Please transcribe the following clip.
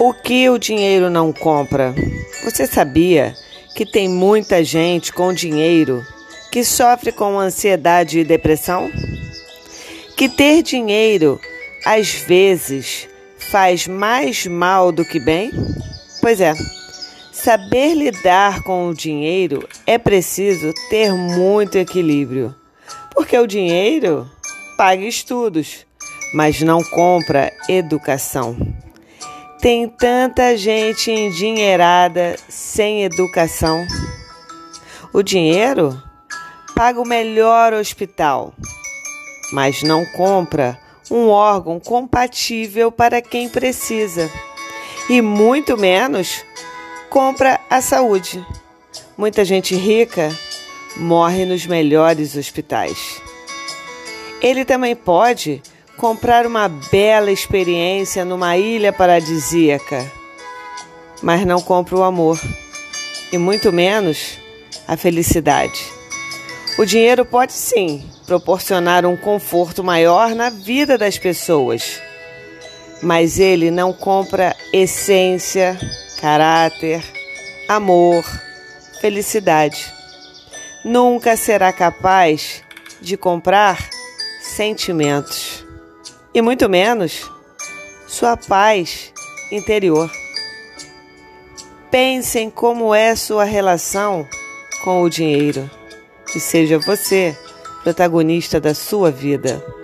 O que o dinheiro não compra? Você sabia que tem muita gente com dinheiro que sofre com ansiedade e depressão? Que ter dinheiro às vezes faz mais mal do que bem? Pois é, saber lidar com o dinheiro é preciso ter muito equilíbrio, porque o dinheiro paga estudos, mas não compra educação. Tem tanta gente endinheirada sem educação. O dinheiro paga o melhor hospital, mas não compra um órgão compatível para quem precisa e muito menos compra a saúde. Muita gente rica morre nos melhores hospitais. Ele também pode comprar uma bela experiência numa ilha paradisíaca, mas não compra o amor e muito menos a felicidade. O dinheiro pode sim proporcionar um conforto maior na vida das pessoas. Mas ele não compra essência, caráter, amor, felicidade. Nunca será capaz de comprar sentimentos e muito menos sua paz interior. Pensem como é sua relação com o dinheiro e seja você protagonista da sua vida.